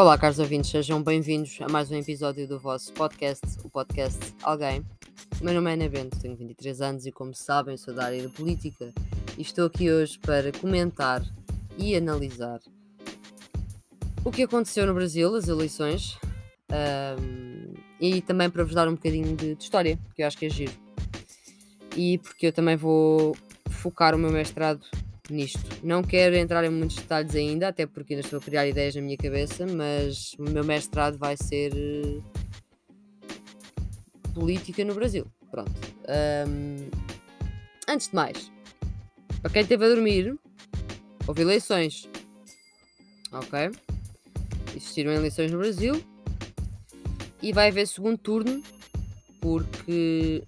Olá, caros ouvintes, sejam bem-vindos a mais um episódio do vosso podcast, o podcast Alguém. O meu nome é Ana Bento, tenho 23 anos e, como sabem, sou da área da política e estou aqui hoje para comentar e analisar o que aconteceu no Brasil, as eleições, um, e também para vos dar um bocadinho de, de história, que eu acho que é giro. E porque eu também vou focar o meu mestrado nisto. Não quero entrar em muitos detalhes ainda, até porque ainda estou a criar ideias na minha cabeça, mas o meu mestrado vai ser uh, política no Brasil. Pronto. Um, antes de mais, para quem esteve a dormir, houve eleições. Ok? Existiram eleições no Brasil e vai haver segundo turno porque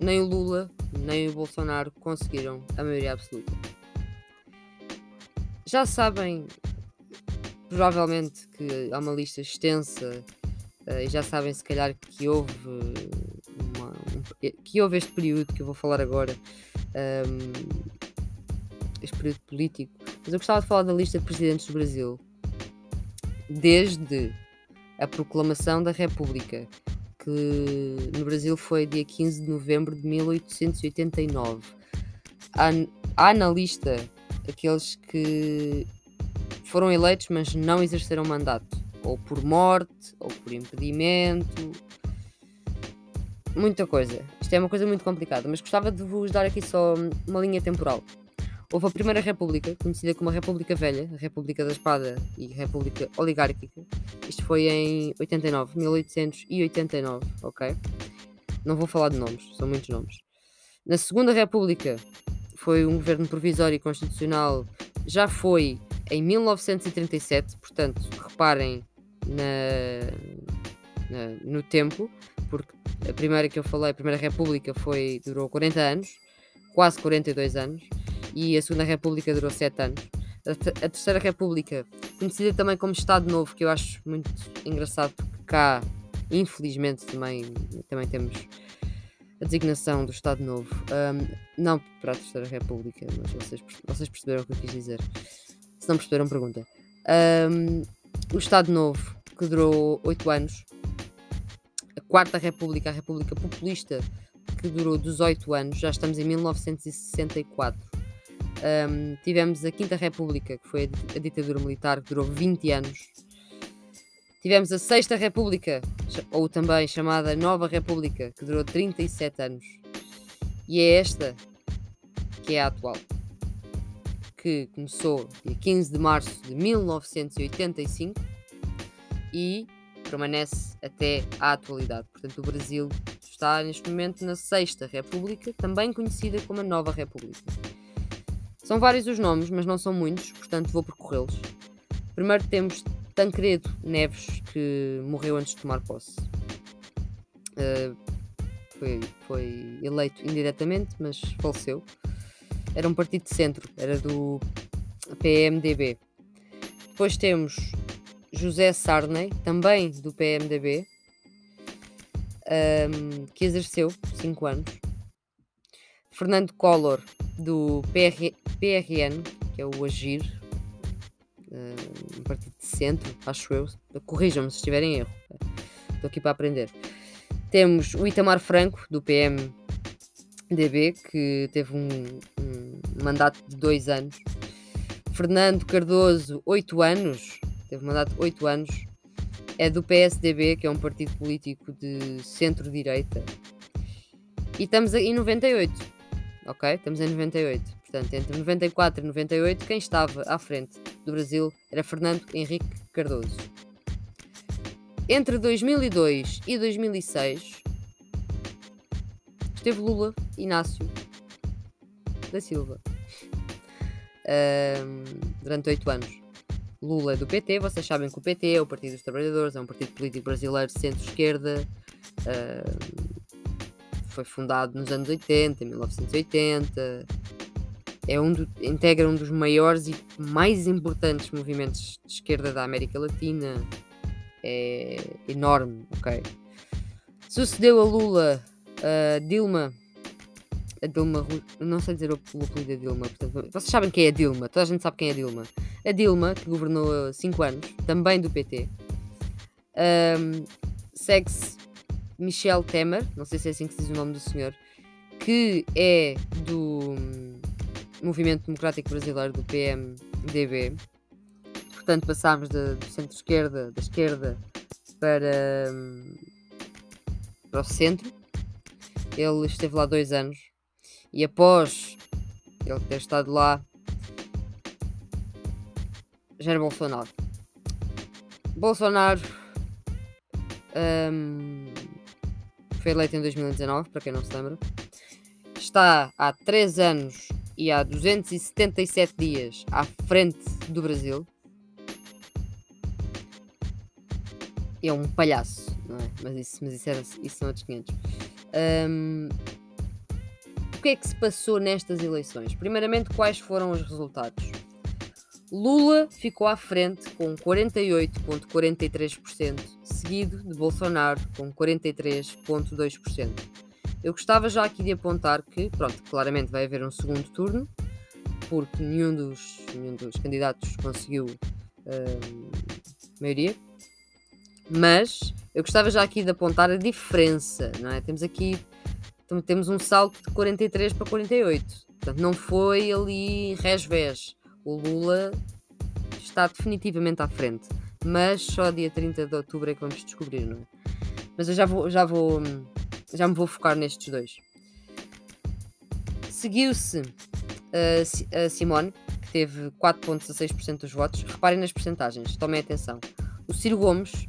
nem o Lula nem o Bolsonaro conseguiram a maioria absoluta já sabem, provavelmente, que há uma lista extensa uh, e já sabem, se calhar, que houve, uma, um, que houve este período que eu vou falar agora, um, ehm, este período político. Mas eu gostava de falar da lista de presidentes do Brasil desde a proclamação da República, que no Brasil foi dia 15 de novembro de 1889. Há, há na lista aqueles que foram eleitos, mas não exerceram mandato, ou por morte, ou por impedimento. Muita coisa. Isto é uma coisa muito complicada, mas gostava de vos dar aqui só uma linha temporal. Houve a Primeira República, conhecida como a República Velha, a República da Espada e República Oligárquica. Isto foi em 89, 1889, ok? Não vou falar de nomes, são muitos nomes. Na Segunda República, foi um governo provisório e constitucional, já foi em 1937, portanto, reparem na, na, no tempo, porque a primeira que eu falei, a Primeira República, foi, durou 40 anos, quase 42 anos, e a Segunda República durou 7 anos. A, a Terceira República, conhecida também como Estado Novo, que eu acho muito engraçado, porque cá, infelizmente, também, também temos a designação do Estado Novo. Um, não para a Terceira República, mas vocês, vocês perceberam o que eu quis dizer. Se não perceberam, pergunta. Um, o Estado Novo, que durou 8 anos. A Quarta República, a República Populista, que durou 18 anos. Já estamos em 1964. Um, tivemos a Quinta República, que foi a ditadura militar, que durou 20 anos. Tivemos a Sexta República, ou também chamada Nova República, que durou 37 anos. E é esta que é a atual, que começou dia 15 de março de 1985 e permanece até à atualidade. Portanto, o Brasil está neste momento na Sexta República, também conhecida como a Nova República. São vários os nomes, mas não são muitos, portanto vou percorrê-los. Primeiro temos Tancredo Neves, que morreu antes de tomar posse. Uh, foi, foi eleito indiretamente, mas faleceu. Era um partido de centro, era do PMDB. Depois temos José Sarney, também do PMDB, um, que exerceu 5 anos. Fernando Collor, do PR, PRN, que é o Agir, um partido de centro, acho eu. Corrijam-me se estiver em erro. Estou aqui para aprender. Temos o Itamar Franco, do PMDB, que teve um, um mandato de dois anos. Fernando Cardoso, oito anos. Teve mandato de oito anos. É do PSDB, que é um partido político de centro-direita. E estamos em 98. Ok? Estamos em 98. Portanto, entre 94 e 98, quem estava à frente do Brasil era Fernando Henrique Cardoso. Entre 2002 e 2006 esteve Lula Inácio da Silva durante oito anos. Lula é do PT, vocês sabem que o PT é o Partido dos Trabalhadores, é um partido político brasileiro centro-esquerda. Foi fundado nos anos 80, 1980 é um do, integra um dos maiores e mais importantes movimentos de esquerda da América Latina. É enorme, ok? Sucedeu a Lula a Dilma, a Dilma não sei dizer o, apelido da Dilma, portanto, vocês sabem quem é a Dilma, toda a gente sabe quem é a Dilma. A Dilma, que governou 5 anos, também do PT, um, segue-se Michel Temer, não sei se é assim que se diz o nome do senhor, que é do Movimento Democrático Brasileiro, do PMDB. Portanto, passámos do centro-esquerda, da esquerda, para, hum, para o centro. Ele esteve lá dois anos e após ele ter estado lá, Jair Bolsonaro. Bolsonaro um, foi eleito em 2019, para quem não se lembra. Está há 3 anos e há 277 dias à frente do Brasil. É um palhaço, não é? Mas isso, mas isso, era, isso são outros 500. Um, o que é que se passou nestas eleições? Primeiramente, quais foram os resultados? Lula ficou à frente com 48,43%, seguido de Bolsonaro com 43,2%. Eu gostava já aqui de apontar que, pronto, claramente vai haver um segundo turno, porque nenhum dos, nenhum dos candidatos conseguiu uh, maioria. Mas eu gostava já aqui de apontar a diferença, não é? Temos aqui temos um salto de 43 para 48. Portanto, não foi ali resvés. O Lula está definitivamente à frente. Mas só dia 30 de outubro é que vamos descobrir, não é? Mas eu já vou, já vou, já me vou focar nestes dois. Seguiu-se a, a Simone, que teve 4,16% dos votos. Reparem nas percentagens, tomem atenção. O Ciro Gomes,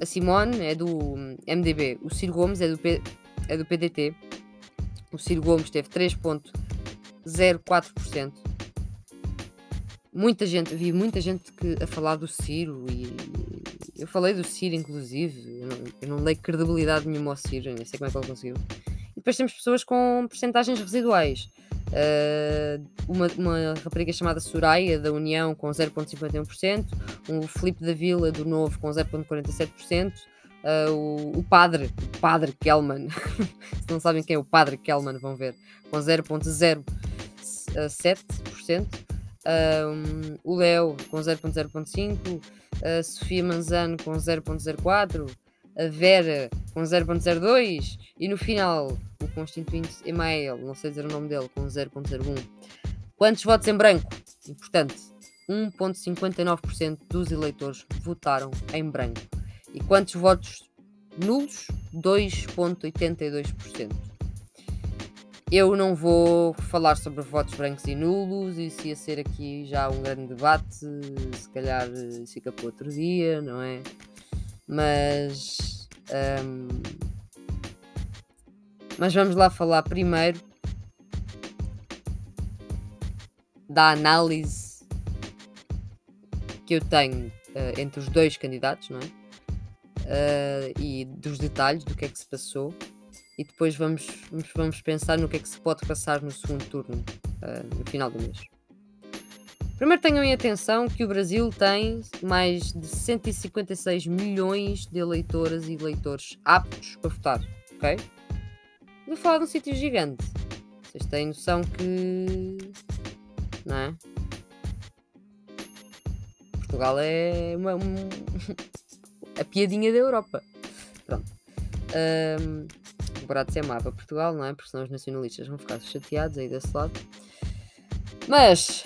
a Simone é do MDB, o Ciro Gomes é do, P, é do PDT. O Ciro Gomes teve 3,04%. Muita gente, vi muita gente que, a falar do Ciro e eu falei do Ciro, inclusive. Eu não, eu não dei credibilidade nenhuma ao Ciro, nem sei como é que ele conseguiu. E depois temos pessoas com percentagens residuais. Uh, uma, uma rapariga chamada Soraya, da União, com 0,51%, um Felipe da Vila, do Novo, com 0,47%, uh, o, o, padre, o padre Kelman, se não sabem quem é o padre Kelman, vão ver, com 0,07%, um, o Léo com 0.0.5, a Sofia Manzano com 0.04, a Vera com 0.02 e no final o constituinte Emael, não sei dizer o nome dele, com 0.01. Quantos votos em branco? Importante, 1.59% dos eleitores votaram em branco. E quantos votos nulos? 2.82%. Eu não vou falar sobre votos brancos e nulos, isso ia ser aqui já um grande debate, se calhar eh, fica para outro dia, não é? Mas. Um, mas vamos lá falar primeiro da análise que eu tenho uh, entre os dois candidatos, não é? Uh, e dos detalhes do que é que se passou e depois vamos, vamos pensar no que é que se pode passar no segundo turno, uh, no final do mês. Primeiro tenham em atenção que o Brasil tem mais de 156 milhões de eleitoras e eleitores aptos para votar, ok? Vou falar de um sítio gigante. Vocês têm noção que. Não é? Portugal é uma, um... a piadinha da Europa. Pronto. Um barato se amava Portugal, não é? Porque senão os nacionalistas vão ficar chateados aí desse lado. Mas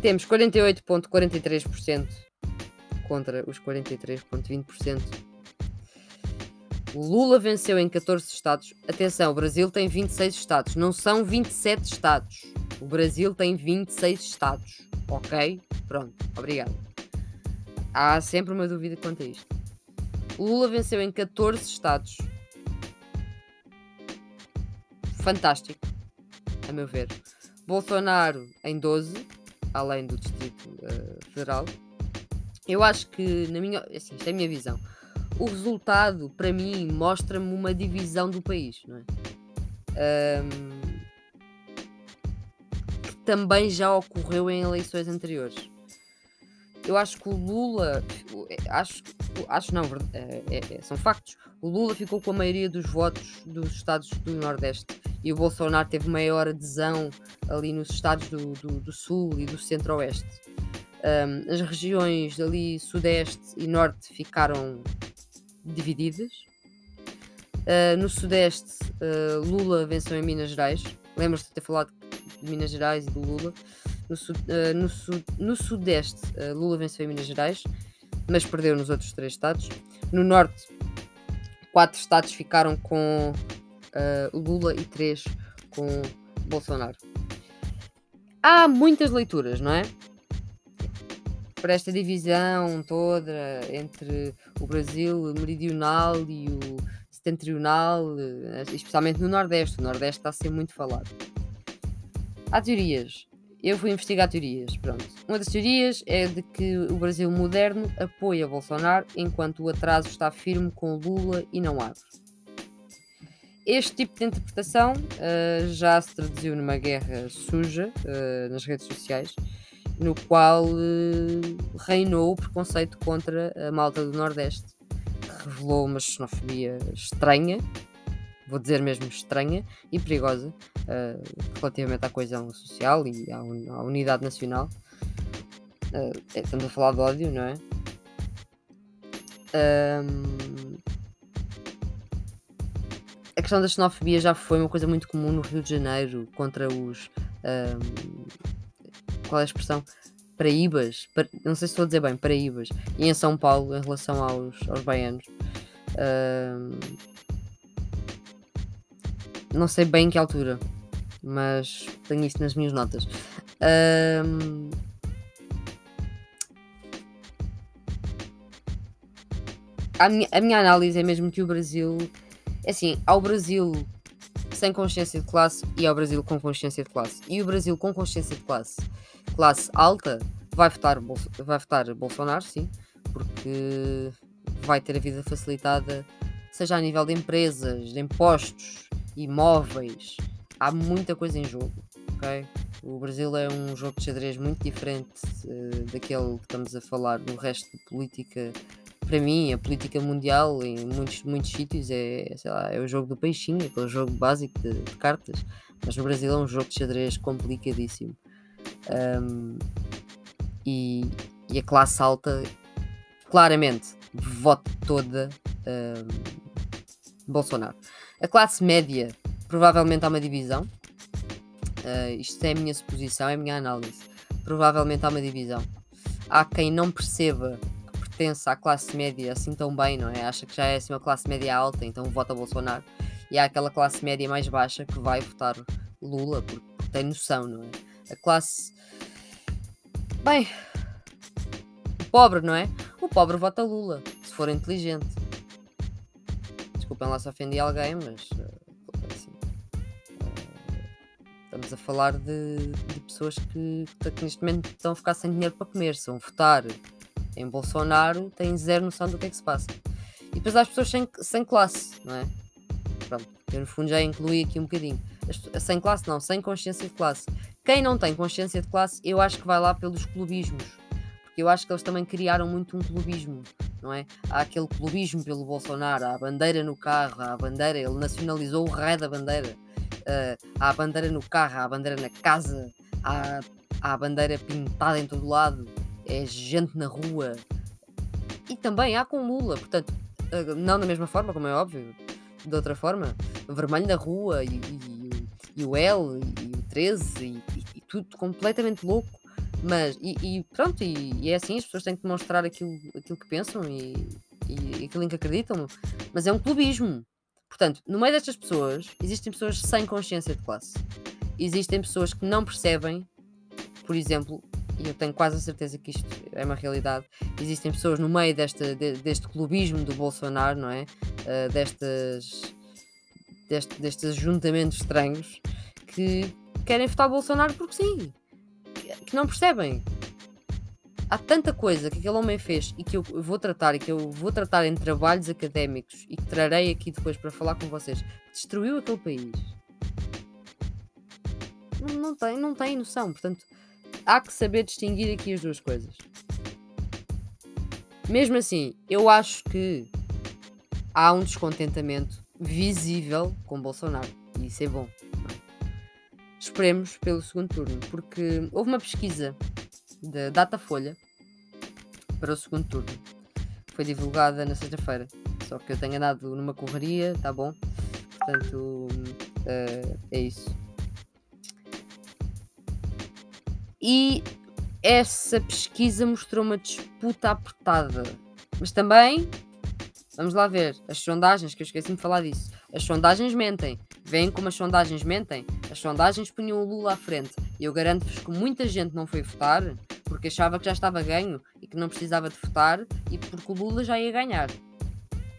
temos 48,43% contra os 43,20%. O Lula venceu em 14 estados. Atenção, o Brasil tem 26 estados, não são 27 estados. O Brasil tem 26 estados. Ok? Pronto, obrigado. Há sempre uma dúvida quanto a isto. Lula venceu em 14 estados. Fantástico, a meu ver. Bolsonaro em 12, além do Distrito uh, Federal. Eu acho que, na minha. Assim, esta é a minha visão. O resultado, para mim, mostra-me uma divisão do país, não é? Um, que também já ocorreu em eleições anteriores. Eu acho que o Lula, acho, acho não, é, é, são factos. O Lula ficou com a maioria dos votos dos estados do Nordeste e o Bolsonaro teve maior adesão ali nos estados do, do, do Sul e do Centro-Oeste. Um, as regiões ali Sudeste e Norte ficaram divididas. Uh, no Sudeste, uh, Lula venceu em Minas Gerais. Lembras-te de ter falado de Minas Gerais e do Lula? No, uh, no, no Sudeste, Lula venceu em Minas Gerais, mas perdeu nos outros três estados. No Norte, quatro estados ficaram com Lula e três com Bolsonaro. Há muitas leituras, não é? para esta divisão toda entre o Brasil meridional e o setentrional, eh, especialmente no Nordeste. O Nordeste está a ser muito falado. Há teorias. Eu fui investigar teorias. Pronto. Uma das teorias é de que o Brasil moderno apoia Bolsonaro enquanto o atraso está firme com Lula e não abre. Este tipo de interpretação uh, já se traduziu numa guerra suja uh, nas redes sociais no qual uh, reinou o preconceito contra a malta do Nordeste, que revelou uma xenofobia estranha, vou dizer mesmo estranha e perigosa, relativamente à coesão social e à, un à unidade nacional. Uh, estamos a falar de ódio, não é? Um, a questão da xenofobia já foi uma coisa muito comum no Rio de Janeiro contra os um, qual é a expressão? Paraíbas, para, não sei se estou a dizer bem, Paraíbas, e em São Paulo em relação aos, aos baianos. Uh, não sei bem em que altura, mas tenho isso nas minhas notas. Uh, a, minha, a minha análise é mesmo que o Brasil, é assim, ao Brasil sem consciência de classe e ao Brasil com consciência de classe. E o Brasil com consciência de classe classe alta vai votar, vai votar Bolsonaro, sim, porque vai ter a vida facilitada, seja a nível de empresas, de impostos, imóveis. Há muita coisa em jogo, ok? O Brasil é um jogo de xadrez muito diferente uh, daquele que estamos a falar do resto de política. Para mim, a política mundial em muitos, muitos sítios é, lá, é o jogo do peixinho, aquele jogo básico de, de cartas. Mas no Brasil é um jogo de xadrez complicadíssimo. Um, e, e, a classe alta claramente vota toda um, Bolsonaro. A classe média provavelmente há uma divisão. Uh, isto é a minha suposição, é a minha análise. Provavelmente há uma divisão. Há quem não perceba que pertence à classe média assim tão bem, não é? Acha que já é assim uma classe média alta, então vota Bolsonaro. E há aquela classe média mais baixa que vai votar Lula, porque tem noção, não é? a classe. Bem, o pobre, não é? O pobre vota Lula, se for inteligente. Desculpem lá se ofendi alguém, mas. Uh, estamos a falar de, de pessoas que, que, neste momento estão a ficar sem dinheiro para comer. Se vão votar em Bolsonaro, têm zero noção do que é que se passa. E depois há as pessoas sem, sem classe, não é? Pronto, eu no fundo já incluí aqui um bocadinho. As, sem classe não, sem consciência de classe. Quem não tem consciência de classe, eu acho que vai lá pelos clubismos. Porque eu acho que eles também criaram muito um clubismo, não é? Há aquele clubismo pelo Bolsonaro, há a bandeira no carro, há a bandeira, ele nacionalizou o rei da bandeira. Uh, há a bandeira no carro, há a bandeira na casa, há, há a bandeira pintada em todo lado, é gente na rua. E também há com Lula, portanto, uh, não da mesma forma, como é óbvio, de outra forma, vermelho na rua e, e, e o L e, o 13 e, e tudo completamente louco. Mas, e, e pronto, e, e, é assim, as pessoas têm que demonstrar aquilo, aquilo que pensam e, e aquilo em que acreditam, mas é um clubismo. Portanto, no meio destas pessoas, existem pessoas sem consciência de classe. Existem pessoas que não percebem, por exemplo, e eu tenho quase a certeza que isto é uma realidade, existem pessoas no meio desta, de, deste clubismo do Bolsonaro, não é? Uh, destas, deste, destes ajuntamentos estranhos que querem votar Bolsonaro porque sim, que não percebem. Há tanta coisa que aquele homem fez e que eu vou tratar e que eu vou tratar em trabalhos académicos e que trarei aqui depois para falar com vocês. Destruiu aquele país. Não, não tem, não tem noção. Portanto, há que saber distinguir aqui as duas coisas. Mesmo assim, eu acho que há um descontentamento visível com Bolsonaro. E isso é bom. Esperemos pelo segundo turno, porque houve uma pesquisa da Datafolha para o segundo turno. Foi divulgada na sexta-feira. Só que eu tenho andado numa correria, tá bom? Portanto, uh, é isso. E essa pesquisa mostrou uma disputa apertada. Mas também, vamos lá ver, as sondagens, que eu esqueci de falar disso. As sondagens mentem. Vêem como as sondagens mentem? As sondagens punham o Lula à frente. E eu garanto-vos que muita gente não foi votar porque achava que já estava ganho e que não precisava de votar e porque o Lula já ia ganhar.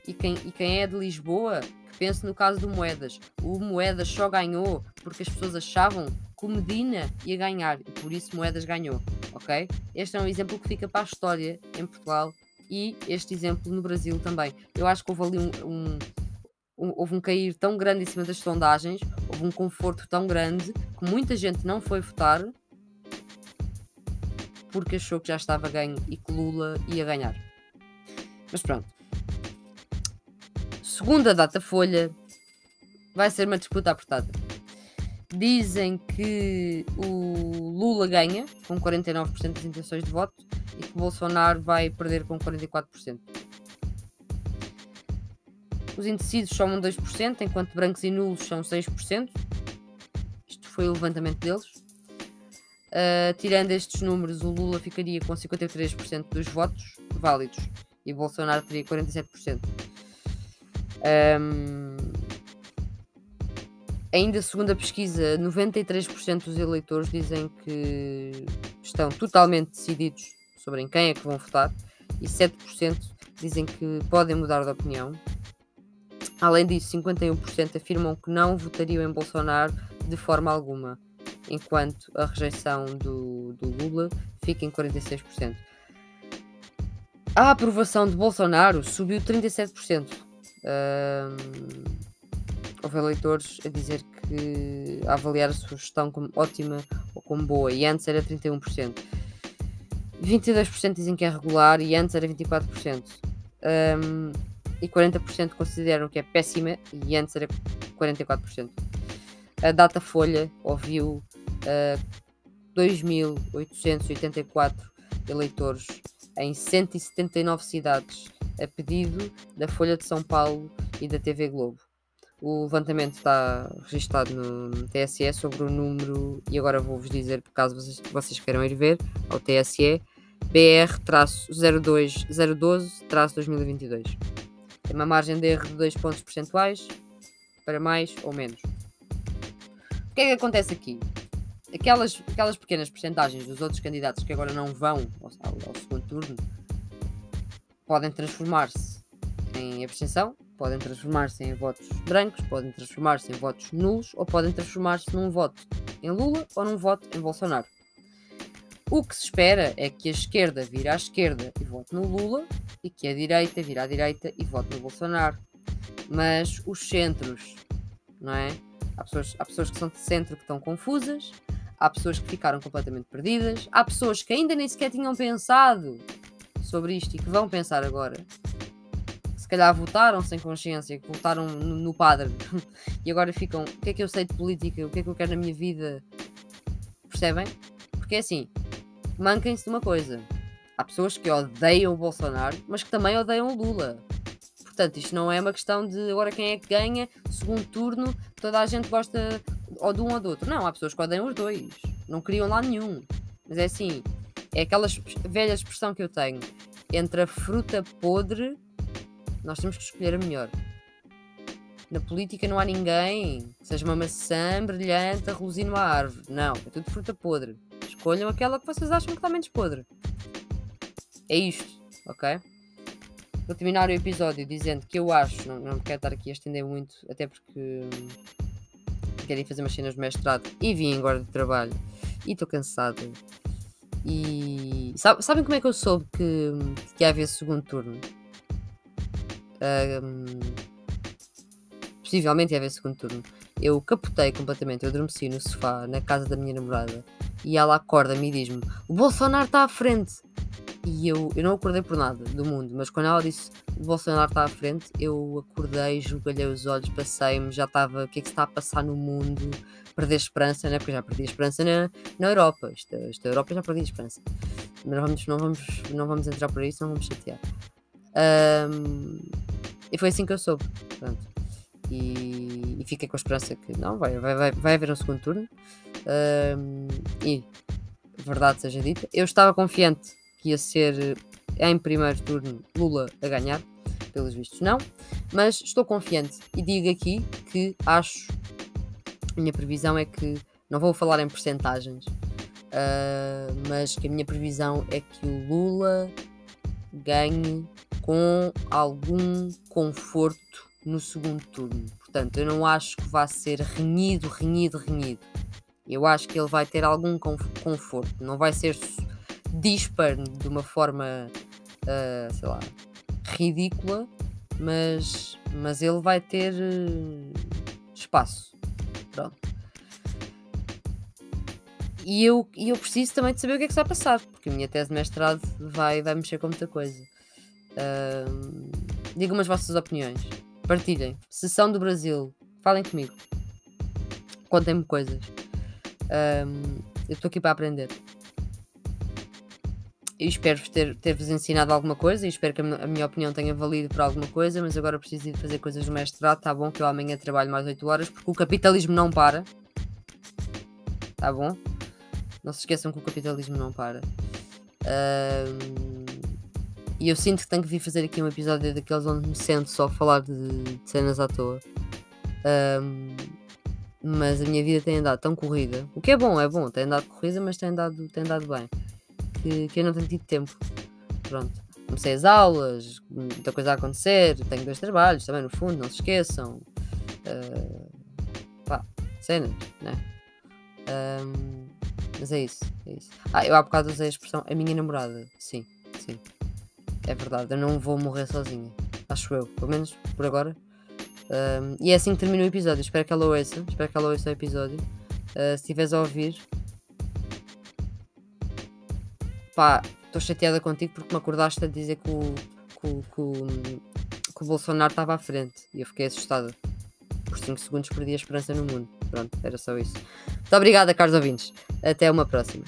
E quem, e quem é de Lisboa, que pense no caso do Moedas. O Moedas só ganhou porque as pessoas achavam que o Medina ia ganhar e por isso Moedas ganhou, ok? Este é um exemplo que fica para a história em Portugal e este exemplo no Brasil também. Eu acho que houve ali um, um, houve um cair tão grande em cima das sondagens, houve um conforto tão grande que muita gente não foi votar porque achou que já estava ganho e que Lula ia ganhar. Mas pronto. Segunda data folha vai ser uma disputa apertada. Dizem que o Lula ganha com 49% das intenções de voto e que Bolsonaro vai perder com 44%. Os indecisos somam 2%, enquanto brancos e nulos são 6%. Isto foi o levantamento deles. Uh, tirando estes números, o Lula ficaria com 53% dos votos válidos e Bolsonaro teria 47%. Um, ainda segundo a pesquisa, 93% dos eleitores dizem que estão totalmente decididos sobre em quem é que vão votar e 7% dizem que podem mudar de opinião. Além disso, 51% afirmam que não votariam em Bolsonaro de forma alguma, enquanto a rejeição do, do Lula fica em 46%. A aprovação de Bolsonaro subiu 37%. Um, houve eleitores a dizer que a avaliar a sua gestão como ótima ou como boa, e antes era 31%. 22% dizem que é regular e antes era 24%. Um, e 40% consideram que é péssima e antes era 44%. A data folha ouviu 2.884 eleitores em 179 cidades a pedido da Folha de São Paulo e da TV Globo. O levantamento está registado no TSE sobre o número, e agora vou-vos dizer, por caso vocês, vocês queiram ir ver, ao TSE, BR-012-2022. Tem uma margem de erro de 2 pontos percentuais, para mais ou menos. O que é que acontece aqui? Aquelas, aquelas pequenas percentagens dos outros candidatos que agora não vão ao, ao segundo turno podem transformar-se em abstenção, podem transformar-se em votos brancos, podem transformar-se em votos nulos ou podem transformar-se num voto em Lula ou num voto em Bolsonaro. O que se espera é que a esquerda vire à esquerda e vote no Lula e que a direita vire à direita e vote no Bolsonaro. Mas os centros, não é? Há pessoas, há pessoas que são de centro que estão confusas, há pessoas que ficaram completamente perdidas, há pessoas que ainda nem sequer tinham pensado sobre isto e que vão pensar agora. Se calhar votaram sem consciência, votaram no, no padre e agora ficam: o que é que eu sei de política? O que é que eu quero na minha vida? Percebem? Porque é assim, manquem-se de uma coisa. Há pessoas que odeiam o Bolsonaro, mas que também odeiam o Lula. Portanto, isto não é uma questão de agora quem é que ganha, segundo turno, toda a gente gosta ou de um ou do outro. Não, há pessoas que odeiam os dois. Não queriam lá nenhum. Mas é assim, é aquela velha expressão que eu tenho. Entre a fruta podre, nós temos que escolher a melhor. Na política não há ninguém seja uma maçã brilhante a reluzir numa árvore. Não, é tudo fruta podre. Escolham aquela que vocês acham que está menos podre. É isto, ok? Vou terminar o episódio dizendo que eu acho, não, não quero estar aqui a estender muito, até porque ir fazer umas cenas de mestrado e vim agora de trabalho e estou cansada. E sabe, sabem como é que eu soube que, que ia haver segundo turno? Um, possivelmente ia haver segundo turno. Eu capotei completamente, eu adormeci no sofá na casa da minha namorada e ela acorda-me e diz-me: O Bolsonaro está à frente. E eu, eu não acordei por nada do mundo, mas quando ela disse o Bolsonaro está à frente, eu acordei, jogalhei os olhos, passei-me, já estava, o que é que se está a passar no mundo? Perder esperança, né? Porque já perdi a esperança na, na Europa. Esta, esta Europa já perdi a esperança. Mas não vamos, não vamos, não vamos entrar por aí, senão vamos chatear. Um, e foi assim que eu soube. Pronto. E, e fiquei com a esperança que não, vai, vai, vai, vai haver um segundo turno. Um, e verdade seja dita, eu estava confiante que ia ser em primeiro turno Lula a ganhar, pelos vistos não, mas estou confiante e digo aqui que acho, minha previsão é que, não vou falar em porcentagens, uh, mas que a minha previsão é que o Lula ganhe com algum conforto no segundo turno. Portanto, eu não acho que vá ser renhido, renhido, renhido. Eu acho que ele vai ter algum conforto. Não vai ser dispar de uma forma, uh, sei lá, ridícula, mas, mas ele vai ter uh, espaço. Pronto. E eu, e eu preciso também de saber o que é que está a passar, porque a minha tese de mestrado vai, vai mexer com muita coisa. Uh, Digam-me as vossas opiniões. Partilhem. Sessão do Brasil. Falem comigo. Contem-me coisas. Eu estou aqui para aprender. Eu espero ter-vos ter ensinado alguma coisa e espero que a minha opinião tenha valido para alguma coisa, mas agora preciso ir fazer coisas no mestrado, tá bom? Que eu amanhã trabalho mais 8 horas porque o capitalismo não para. Tá bom? Não se esqueçam que o capitalismo não para. E eu sinto que tenho que vir fazer aqui um episódio daqueles onde me sento só a falar de, de cenas à toa. Mas a minha vida tem andado tão corrida. O que é bom, é bom, tem andado corrida, mas tem andado, tem andado bem que, que eu não tenho tido tempo. Pronto. Comecei as aulas, muita coisa a acontecer, tenho dois trabalhos também no fundo, não se esqueçam. Uh, pá, cenas, né? Um, mas é isso, é isso. Ah, eu há bocado usei a expressão a minha namorada. Sim, sim. É verdade, eu não vou morrer sozinha. Acho eu, pelo menos por agora. Um, e é assim que termina o episódio. Espero que ela ouça. Espero que ela ouça o episódio. Uh, se estiveres a ouvir, pá, estou chateada contigo porque me acordaste a dizer que o, que, que, que o Bolsonaro estava à frente e eu fiquei assustada. Por 5 segundos perdi a esperança no mundo. Pronto, era só isso. Muito obrigada, caros ouvintes. Até uma próxima.